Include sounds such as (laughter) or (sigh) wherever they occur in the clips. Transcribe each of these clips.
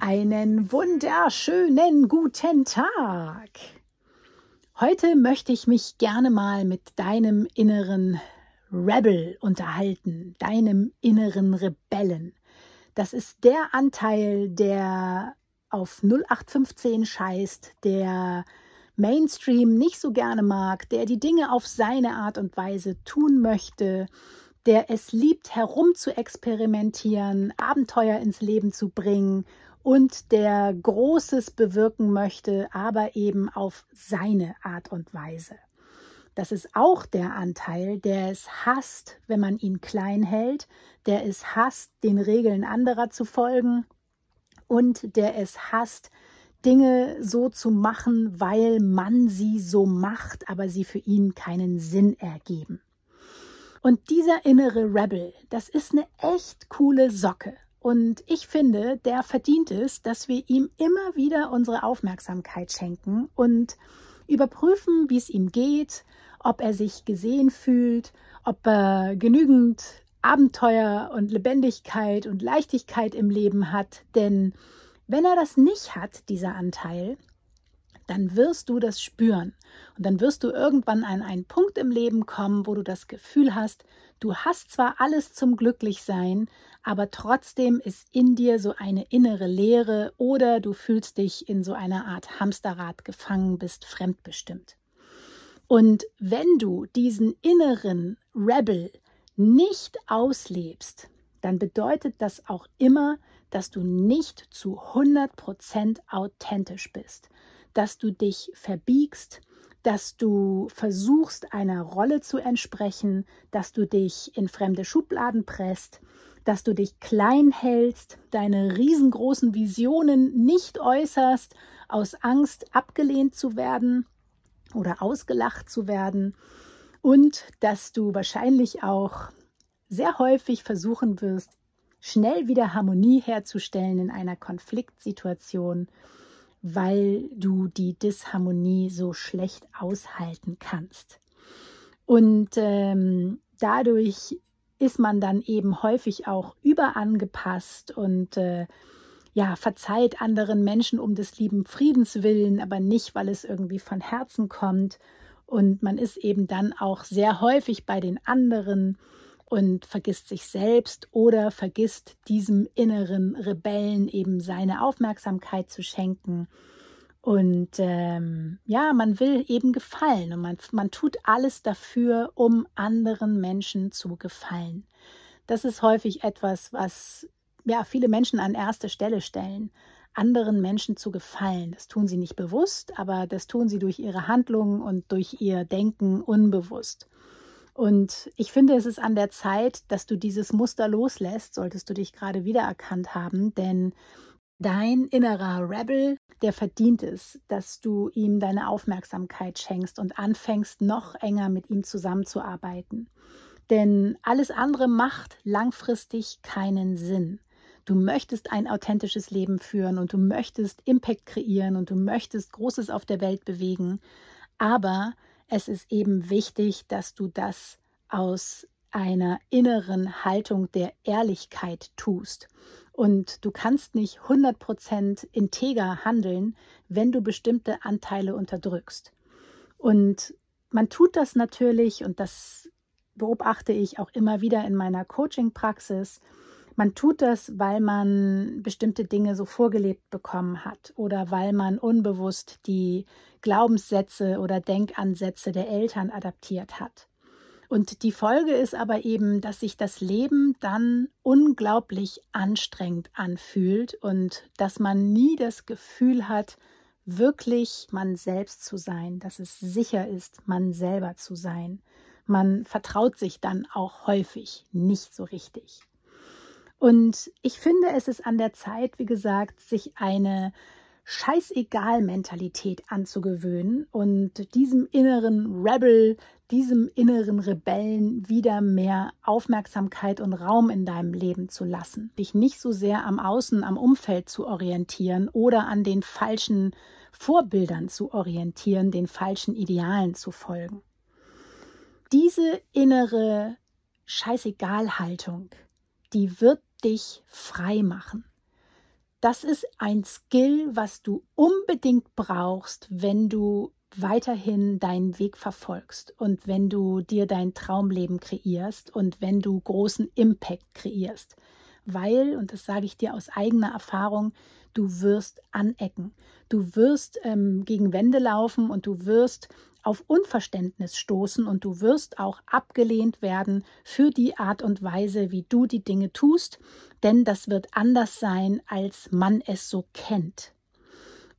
Einen wunderschönen guten Tag. Heute möchte ich mich gerne mal mit deinem inneren Rebel unterhalten, deinem inneren Rebellen. Das ist der Anteil, der auf 0815 scheißt, der Mainstream nicht so gerne mag, der die Dinge auf seine Art und Weise tun möchte, der es liebt, herum zu experimentieren, Abenteuer ins Leben zu bringen und der Großes bewirken möchte, aber eben auf seine Art und Weise. Das ist auch der Anteil, der es hasst, wenn man ihn klein hält, der es hasst, den Regeln anderer zu folgen und der es hasst, Dinge so zu machen, weil man sie so macht, aber sie für ihn keinen Sinn ergeben. Und dieser innere Rebel, das ist eine echt coole Socke. Und ich finde, der verdient es, dass wir ihm immer wieder unsere Aufmerksamkeit schenken und überprüfen, wie es ihm geht, ob er sich gesehen fühlt, ob er genügend Abenteuer und Lebendigkeit und Leichtigkeit im Leben hat. Denn wenn er das nicht hat, dieser Anteil, dann wirst du das spüren. Und dann wirst du irgendwann an einen Punkt im Leben kommen, wo du das Gefühl hast, du hast zwar alles zum Glücklichsein, aber trotzdem ist in dir so eine innere Leere oder du fühlst dich in so einer Art Hamsterrad gefangen, bist fremdbestimmt. Und wenn du diesen inneren Rebel nicht auslebst, dann bedeutet das auch immer, dass du nicht zu 100% authentisch bist, dass du dich verbiegst, dass du versuchst, einer Rolle zu entsprechen, dass du dich in fremde Schubladen presst, dass du dich klein hältst, deine riesengroßen Visionen nicht äußerst, aus Angst abgelehnt zu werden oder ausgelacht zu werden und dass du wahrscheinlich auch sehr häufig versuchen wirst, schnell wieder Harmonie herzustellen in einer Konfliktsituation, weil du die Disharmonie so schlecht aushalten kannst. Und ähm, dadurch ist man dann eben häufig auch überangepasst und äh, ja, verzeiht anderen Menschen um des lieben Friedens willen, aber nicht, weil es irgendwie von Herzen kommt. Und man ist eben dann auch sehr häufig bei den anderen und vergisst sich selbst oder vergisst diesem inneren Rebellen eben seine Aufmerksamkeit zu schenken. Und ähm, ja, man will eben gefallen und man, man tut alles dafür, um anderen Menschen zu gefallen. Das ist häufig etwas, was ja viele Menschen an erste Stelle stellen, anderen Menschen zu gefallen. Das tun sie nicht bewusst, aber das tun sie durch ihre Handlungen und durch ihr Denken unbewusst. Und ich finde, es ist an der Zeit, dass du dieses Muster loslässt, solltest du dich gerade wiedererkannt haben, denn dein innerer Rebel, der verdient es, dass du ihm deine Aufmerksamkeit schenkst und anfängst, noch enger mit ihm zusammenzuarbeiten. Denn alles andere macht langfristig keinen Sinn. Du möchtest ein authentisches Leben führen und du möchtest Impact kreieren und du möchtest Großes auf der Welt bewegen. Aber es ist eben wichtig, dass du das aus einer inneren Haltung der Ehrlichkeit tust. Und du kannst nicht 100% integer handeln, wenn du bestimmte Anteile unterdrückst. Und man tut das natürlich, und das beobachte ich auch immer wieder in meiner Coaching-Praxis, Man tut das, weil man bestimmte Dinge so vorgelebt bekommen hat oder weil man unbewusst die Glaubenssätze oder Denkansätze der Eltern adaptiert hat. Und die Folge ist aber eben, dass sich das Leben dann unglaublich anstrengend anfühlt und dass man nie das Gefühl hat, wirklich man selbst zu sein, dass es sicher ist, man selber zu sein. Man vertraut sich dann auch häufig nicht so richtig. Und ich finde, es ist an der Zeit, wie gesagt, sich eine Scheißegal-Mentalität anzugewöhnen und diesem inneren Rebel, diesem inneren Rebellen wieder mehr Aufmerksamkeit und Raum in deinem Leben zu lassen. Dich nicht so sehr am Außen, am Umfeld zu orientieren oder an den falschen Vorbildern zu orientieren, den falschen Idealen zu folgen. Diese innere Scheißegal-Haltung, die wird dich frei machen. Das ist ein Skill, was du unbedingt brauchst, wenn du weiterhin deinen Weg verfolgst und wenn du dir dein Traumleben kreierst und wenn du großen Impact kreierst. Weil, und das sage ich dir aus eigener Erfahrung, du wirst anecken. Du wirst ähm, gegen Wände laufen und du wirst auf Unverständnis stoßen und du wirst auch abgelehnt werden für die Art und Weise, wie du die Dinge tust, denn das wird anders sein, als man es so kennt.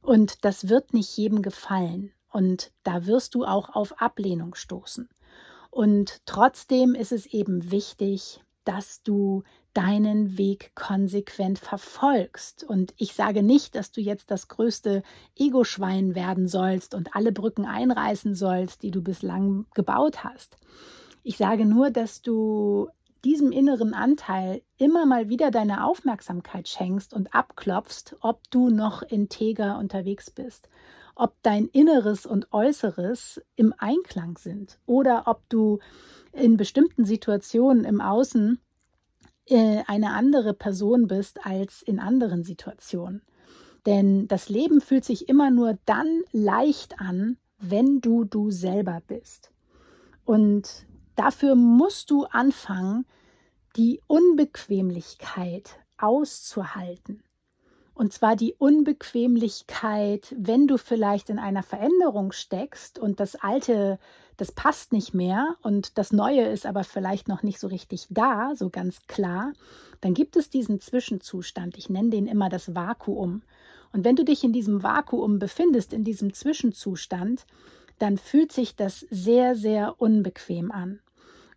Und das wird nicht jedem gefallen und da wirst du auch auf Ablehnung stoßen. Und trotzdem ist es eben wichtig, dass du deinen Weg konsequent verfolgst. Und ich sage nicht, dass du jetzt das größte Ego-Schwein werden sollst und alle Brücken einreißen sollst, die du bislang gebaut hast. Ich sage nur, dass du diesem inneren Anteil immer mal wieder deine Aufmerksamkeit schenkst und abklopfst, ob du noch integer unterwegs bist, ob dein Inneres und Äußeres im Einklang sind oder ob du in bestimmten Situationen im Außen äh, eine andere Person bist als in anderen Situationen. Denn das Leben fühlt sich immer nur dann leicht an, wenn du du selber bist. Und dafür musst du anfangen, die Unbequemlichkeit auszuhalten. Und zwar die Unbequemlichkeit, wenn du vielleicht in einer Veränderung steckst und das Alte, das passt nicht mehr und das Neue ist aber vielleicht noch nicht so richtig da, so ganz klar, dann gibt es diesen Zwischenzustand. Ich nenne den immer das Vakuum. Und wenn du dich in diesem Vakuum befindest, in diesem Zwischenzustand, dann fühlt sich das sehr, sehr unbequem an.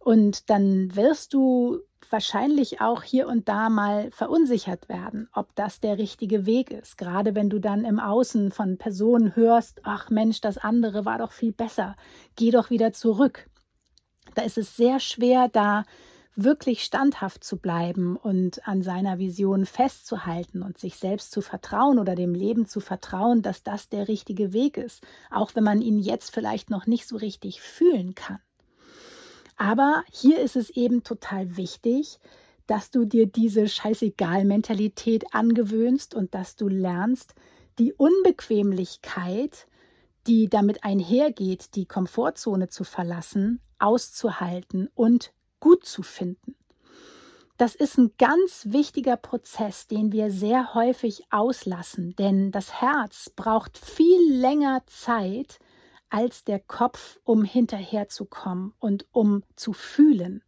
Und dann wirst du wahrscheinlich auch hier und da mal verunsichert werden, ob das der richtige Weg ist. Gerade wenn du dann im Außen von Personen hörst, ach Mensch, das andere war doch viel besser, geh doch wieder zurück. Da ist es sehr schwer, da wirklich standhaft zu bleiben und an seiner Vision festzuhalten und sich selbst zu vertrauen oder dem Leben zu vertrauen, dass das der richtige Weg ist, auch wenn man ihn jetzt vielleicht noch nicht so richtig fühlen kann. Aber hier ist es eben total wichtig, dass du dir diese Scheißegal-Mentalität angewöhnst und dass du lernst, die Unbequemlichkeit, die damit einhergeht, die Komfortzone zu verlassen, auszuhalten und gut zu finden. Das ist ein ganz wichtiger Prozess, den wir sehr häufig auslassen, denn das Herz braucht viel länger Zeit, als der Kopf, um hinterherzukommen und um zu fühlen.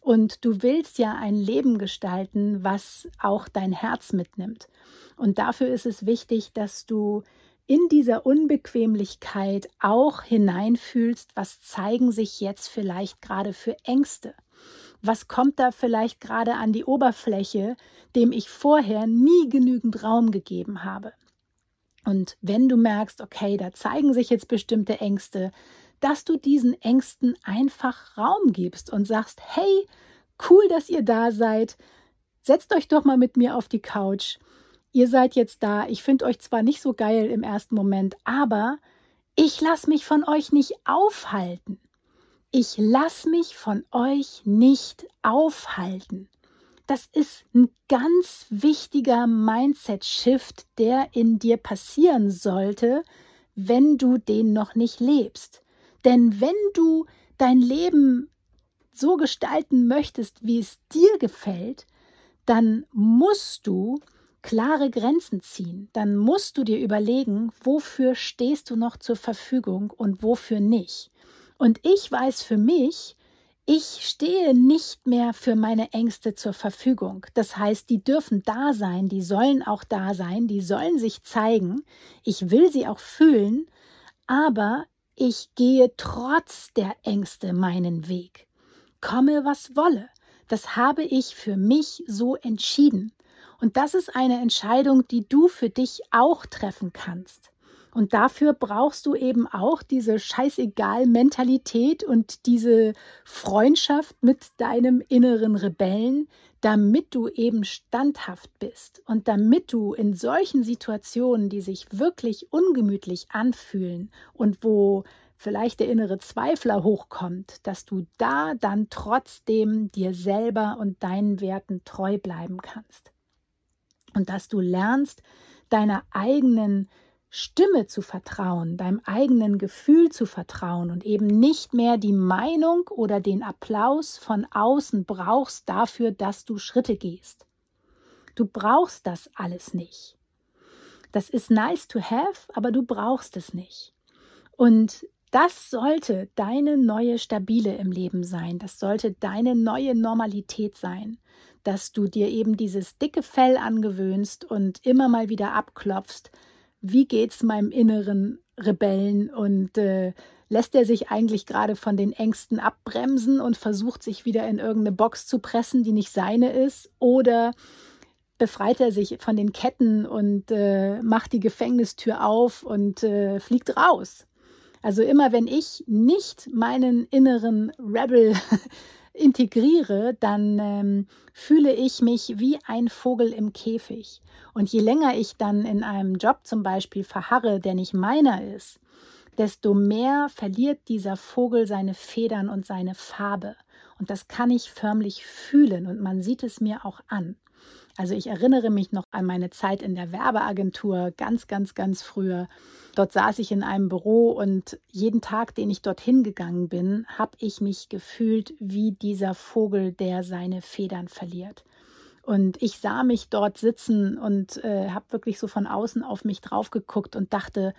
Und du willst ja ein Leben gestalten, was auch dein Herz mitnimmt. Und dafür ist es wichtig, dass du in dieser Unbequemlichkeit auch hineinfühlst, was zeigen sich jetzt vielleicht gerade für Ängste. Was kommt da vielleicht gerade an die Oberfläche, dem ich vorher nie genügend Raum gegeben habe? Und wenn du merkst, okay, da zeigen sich jetzt bestimmte Ängste, dass du diesen Ängsten einfach Raum gibst und sagst, hey, cool, dass ihr da seid. Setzt euch doch mal mit mir auf die Couch. Ihr seid jetzt da. Ich finde euch zwar nicht so geil im ersten Moment, aber ich lasse mich von euch nicht aufhalten. Ich lasse mich von euch nicht aufhalten das ist ein ganz wichtiger Mindset-Shift, der in dir passieren sollte, wenn du den noch nicht lebst. Denn wenn du dein Leben so gestalten möchtest, wie es dir gefällt, dann musst du klare Grenzen ziehen. Dann musst du dir überlegen, wofür stehst du noch zur Verfügung und wofür nicht. Und ich weiß für mich, ich stehe nicht mehr für meine Ängste zur Verfügung. Das heißt, die dürfen da sein, die sollen auch da sein, die sollen sich zeigen. Ich will sie auch fühlen, aber ich gehe trotz der Ängste meinen Weg. Komme, was wolle. Das habe ich für mich so entschieden. Und das ist eine Entscheidung, die du für dich auch treffen kannst. Und dafür brauchst du eben auch diese Scheißegal-Mentalität und diese Freundschaft mit deinem inneren Rebellen, damit du eben standhaft bist und damit du in solchen Situationen, die sich wirklich ungemütlich anfühlen und wo vielleicht der innere Zweifler hochkommt, dass du da dann trotzdem dir selber und deinen Werten treu bleiben kannst. Und dass du lernst, deiner eigenen Stimme zu vertrauen, deinem eigenen Gefühl zu vertrauen und eben nicht mehr die Meinung oder den Applaus von außen brauchst dafür, dass du Schritte gehst. Du brauchst das alles nicht. Das ist nice to have, aber du brauchst es nicht. Und das sollte deine neue Stabile im Leben sein. Das sollte deine neue Normalität sein dass du dir eben dieses dicke Fell angewöhnst und immer mal wieder abklopfst, wie geht's meinem inneren Rebellen und äh, lässt er sich eigentlich gerade von den Ängsten abbremsen und versucht sich wieder in irgendeine Box zu pressen, die nicht seine ist, oder befreit er sich von den Ketten und äh, macht die Gefängnistür auf und äh, fliegt raus. Also immer wenn ich nicht meinen inneren Rebel integriere, dann ähm, fühle ich mich wie ein Vogel im Käfig. Und je länger ich dann in einem Job zum Beispiel verharre, der nicht meiner ist, desto mehr verliert dieser Vogel seine Federn und seine Farbe. Und das kann ich förmlich fühlen und man sieht es mir auch an. Also ich erinnere mich noch an meine Zeit in der Werbeagentur, ganz, ganz, ganz früher. Dort saß ich in einem Büro und jeden Tag, den ich dorthin gegangen bin, habe ich mich gefühlt wie dieser Vogel, der seine Federn verliert. Und ich sah mich dort sitzen und äh, habe wirklich so von außen auf mich drauf geguckt und dachte,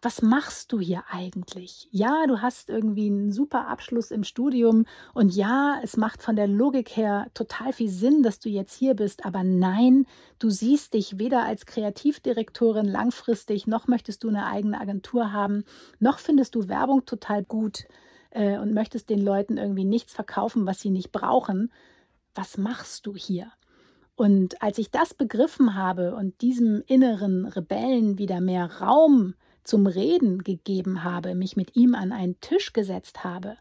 was machst du hier eigentlich? Ja, du hast irgendwie einen super Abschluss im Studium und ja, es macht von der Logik her total viel Sinn, dass du jetzt hier bist, aber nein, du siehst dich weder als Kreativdirektorin langfristig, noch möchtest du eine eigene Agentur haben, noch findest du Werbung total gut äh, und möchtest den Leuten irgendwie nichts verkaufen, was sie nicht brauchen. Was machst du hier? Und als ich das begriffen habe und diesem inneren Rebellen wieder mehr Raum zum Reden gegeben habe, mich mit ihm an einen Tisch gesetzt habe,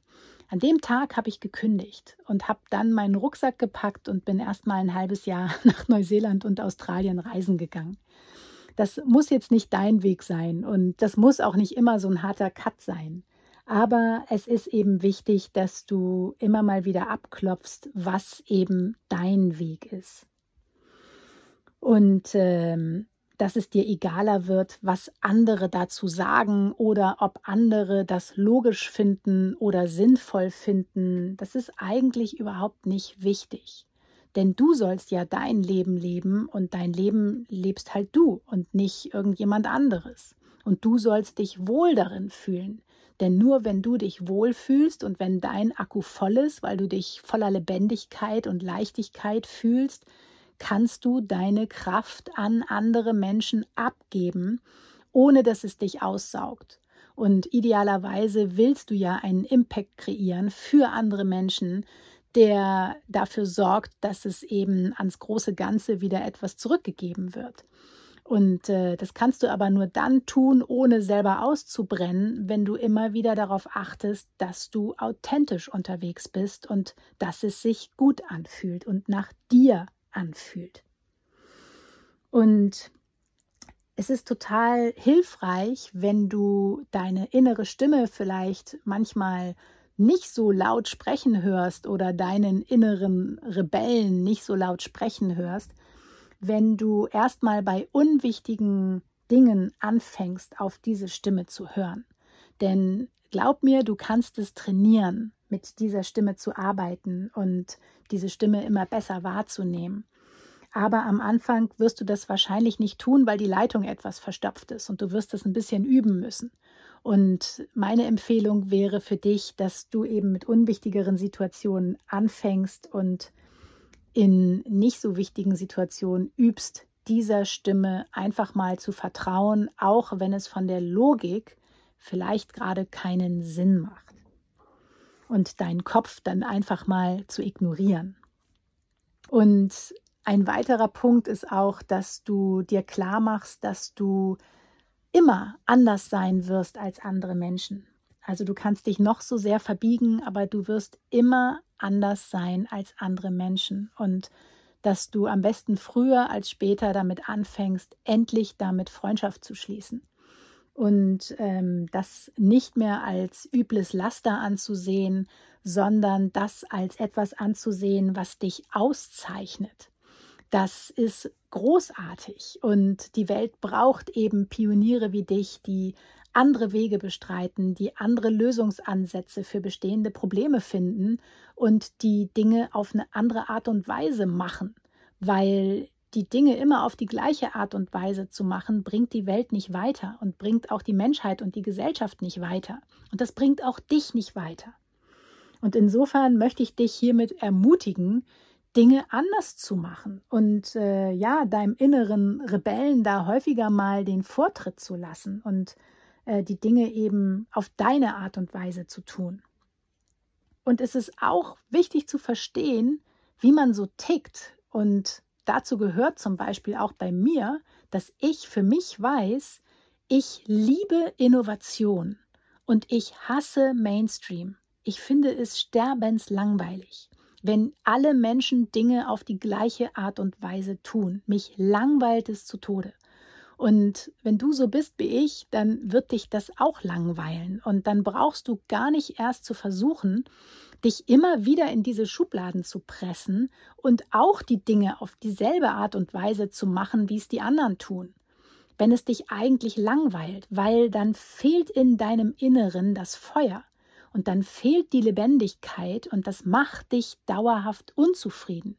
an dem Tag habe ich gekündigt und habe dann meinen Rucksack gepackt und bin erst mal ein halbes Jahr (laughs) nach Neuseeland und Australien reisen gegangen. Das muss jetzt nicht dein Weg sein und das muss auch nicht immer so ein harter Cut sein. Aber es ist eben wichtig, dass du immer mal wieder abklopfst, was eben dein Weg ist. Und ähm, dass es dir egaler wird, was andere dazu sagen oder ob andere das logisch finden oder sinnvoll finden. Das ist eigentlich überhaupt nicht wichtig. Denn du sollst ja dein Leben leben und dein Leben lebst halt du und nicht irgendjemand anderes. Und du sollst dich wohl darin fühlen. Denn nur wenn du dich wohlfühlst und wenn dein Akku voll ist, weil du dich voller Lebendigkeit und Leichtigkeit fühlst, kannst du deine Kraft an andere Menschen abgeben, ohne dass es dich aussaugt. Und idealerweise willst du ja einen Impact kreieren für andere Menschen, der dafür sorgt, dass es eben ans große Ganze wieder etwas zurückgegeben wird. Und äh, das kannst du aber nur dann tun, ohne selber auszubrennen, wenn du immer wieder darauf achtest, dass du authentisch unterwegs bist und dass es sich gut anfühlt und nach dir anfühlt. Und es ist total hilfreich, wenn du deine innere Stimme vielleicht manchmal nicht so laut sprechen hörst oder deinen inneren Rebellen nicht so laut sprechen hörst, wenn du erstmal bei unwichtigen Dingen anfängst, auf diese Stimme zu hören. Denn glaub mir, du kannst es trainieren mit dieser Stimme zu arbeiten und diese Stimme immer besser wahrzunehmen. Aber am Anfang wirst du das wahrscheinlich nicht tun, weil die Leitung etwas verstopft ist und du wirst das ein bisschen üben müssen. Und meine Empfehlung wäre für dich, dass du eben mit unwichtigeren Situationen anfängst und in nicht so wichtigen Situationen übst, dieser Stimme einfach mal zu vertrauen, auch wenn es von der Logik vielleicht gerade keinen Sinn macht. Und deinen Kopf dann einfach mal zu ignorieren. Und ein weiterer Punkt ist auch, dass du dir klar machst, dass du immer anders sein wirst als andere Menschen. Also du kannst dich noch so sehr verbiegen, aber du wirst immer anders sein als andere Menschen. Und dass du am besten früher als später damit anfängst, endlich damit Freundschaft zu schließen. Und ähm, das nicht mehr als übles Laster anzusehen, sondern das als etwas anzusehen, was dich auszeichnet. Das ist großartig und die Welt braucht eben Pioniere wie dich, die andere Wege bestreiten, die andere Lösungsansätze für bestehende Probleme finden und die Dinge auf eine andere Art und Weise machen, weil die Dinge immer auf die gleiche Art und Weise zu machen, bringt die Welt nicht weiter und bringt auch die Menschheit und die Gesellschaft nicht weiter. Und das bringt auch dich nicht weiter. Und insofern möchte ich dich hiermit ermutigen, Dinge anders zu machen und äh, ja, deinem inneren Rebellen da häufiger mal den Vortritt zu lassen und äh, die Dinge eben auf deine Art und Weise zu tun. Und es ist auch wichtig zu verstehen, wie man so tickt. Und dazu gehört zum Beispiel auch bei mir, dass ich für mich weiß, ich liebe Innovation und ich hasse Mainstream. Ich finde es sterbenslangweilig wenn alle Menschen Dinge auf die gleiche Art und Weise tun. Mich langweilt es zu Tode. Und wenn du so bist wie ich, dann wird dich das auch langweilen. Und dann brauchst du gar nicht erst zu versuchen, dich immer wieder in diese Schubladen zu pressen und auch die Dinge auf dieselbe Art und Weise zu machen, wie es die anderen tun. Wenn es dich eigentlich langweilt, weil dann fehlt in deinem Inneren das Feuer und dann fehlt die Lebendigkeit und das macht dich dauerhaft unzufrieden.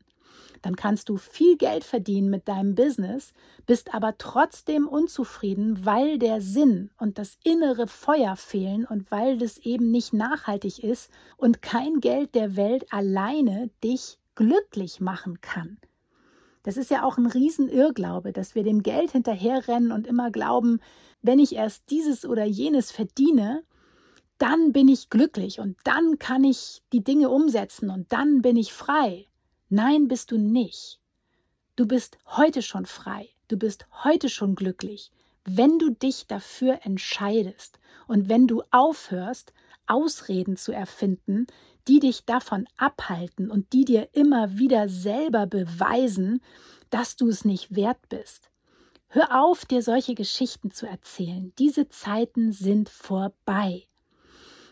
Dann kannst du viel Geld verdienen mit deinem Business, bist aber trotzdem unzufrieden, weil der Sinn und das innere Feuer fehlen und weil das eben nicht nachhaltig ist und kein Geld der Welt alleine dich glücklich machen kann. Das ist ja auch ein Riesenirrglaube, dass wir dem Geld hinterherrennen und immer glauben, wenn ich erst dieses oder jenes verdiene, dann bin ich glücklich und dann kann ich die Dinge umsetzen und dann bin ich frei. Nein, bist du nicht. Du bist heute schon frei, du bist heute schon glücklich, wenn du dich dafür entscheidest und wenn du aufhörst, Ausreden zu erfinden, die dich davon abhalten und die dir immer wieder selber beweisen, dass du es nicht wert bist. Hör auf, dir solche Geschichten zu erzählen. Diese Zeiten sind vorbei.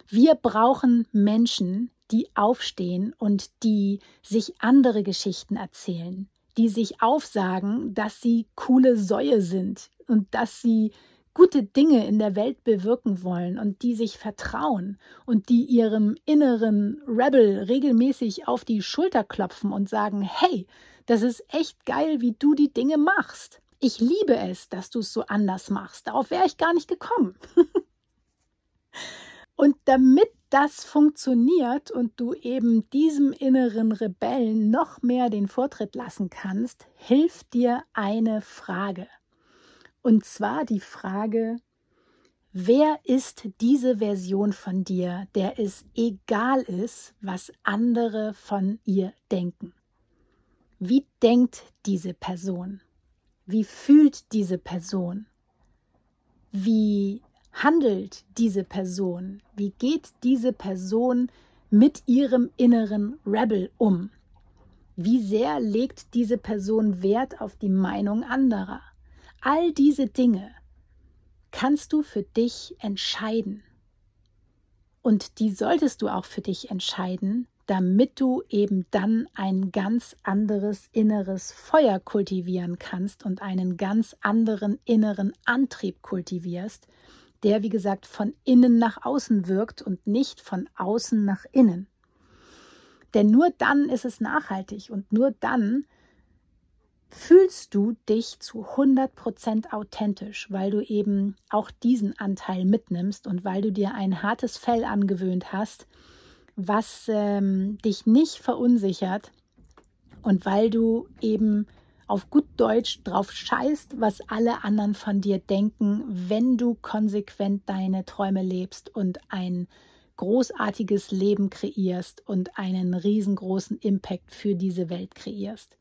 Wir brauchen Menschen, die aufstehen und die sich andere Geschichten erzählen, die sich aufsagen, dass sie coole Säue sind und dass sie gute Dinge in der Welt bewirken wollen und die sich vertrauen und die ihrem inneren Rebel regelmäßig auf die Schulter klopfen und sagen, hey, das ist echt geil, wie du die Dinge machst. Ich liebe es, dass du es so anders machst. Darauf wäre ich gar nicht gekommen. (laughs) Und damit das funktioniert und du eben diesem inneren Rebellen noch mehr den Vortritt lassen kannst, hilft dir eine Frage. Und zwar die Frage, wer ist diese Version von dir, der es egal ist, was andere von ihr denken? Wie denkt diese Person? Wie fühlt diese Person? Wie handelt diese Person? Wie geht diese Person mit ihrem inneren Rebel um? Wie sehr legt diese Person Wert auf die Meinung anderer? All diese Dinge kannst du für dich entscheiden. Und die solltest du auch für dich entscheiden, damit du eben dann ein ganz anderes inneres Feuer kultivieren kannst und einen ganz anderen inneren Antrieb kultivierst, der, wie gesagt, von innen nach außen wirkt und nicht von außen nach innen. Denn nur dann ist es nachhaltig und nur dann fühlst du dich zu 100% authentisch, weil du eben auch diesen Anteil mitnimmst und weil du dir ein hartes Fell angewöhnt hast, was ähm, dich nicht verunsichert und weil du eben auf gut Deutsch drauf scheißt, was alle anderen von dir denken, wenn du konsequent deine Träume lebst und ein großartiges Leben kreierst und einen riesengroßen Impact für diese Welt kreierst.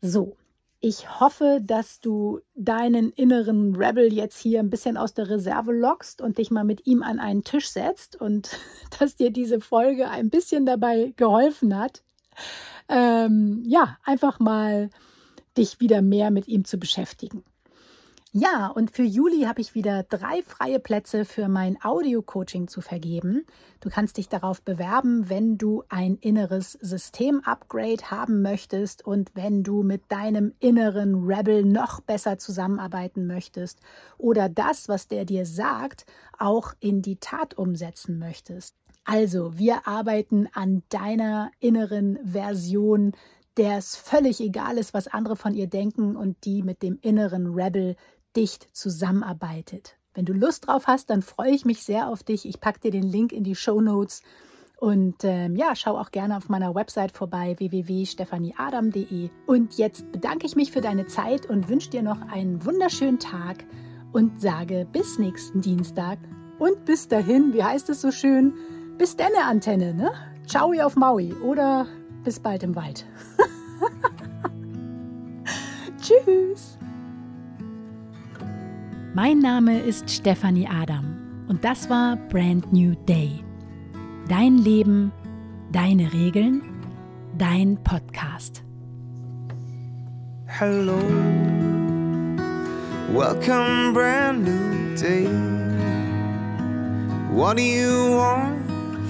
So, ich hoffe, dass du deinen inneren Rebel jetzt hier ein bisschen aus der Reserve lockst und dich mal mit ihm an einen Tisch setzt und (laughs) dass dir diese Folge ein bisschen dabei geholfen hat, ähm, ja, einfach mal dich wieder mehr mit ihm zu beschäftigen. Ja, und für Juli habe ich wieder drei freie Plätze für mein Audio-Coaching zu vergeben. Du kannst dich darauf bewerben, wenn du ein inneres System-Upgrade haben möchtest und wenn du mit deinem inneren Rebel noch besser zusammenarbeiten möchtest oder das, was der dir sagt, auch in die Tat umsetzen möchtest. Also, wir arbeiten an deiner inneren Version, der es völlig egal ist, was andere von ihr denken und die mit dem inneren Rebel dicht zusammenarbeitet. Wenn du Lust drauf hast, dann freue ich mich sehr auf dich. Ich packe dir den Link in die Show Notes. Und ähm, ja, schau auch gerne auf meiner Website vorbei www.stephanieadam.de. Und jetzt bedanke ich mich für deine Zeit und wünsche dir noch einen wunderschönen Tag und sage bis nächsten Dienstag. Und bis dahin, wie heißt es so schön? Bis denne Antenne, ne? Ciao auf Maui oder bis bald im Wald. (laughs) Tschüss. Mein Name ist Stefanie Adam und das war Brand New Day. Dein Leben, deine Regeln, dein Podcast. Hello, welcome, brand new day. What do you want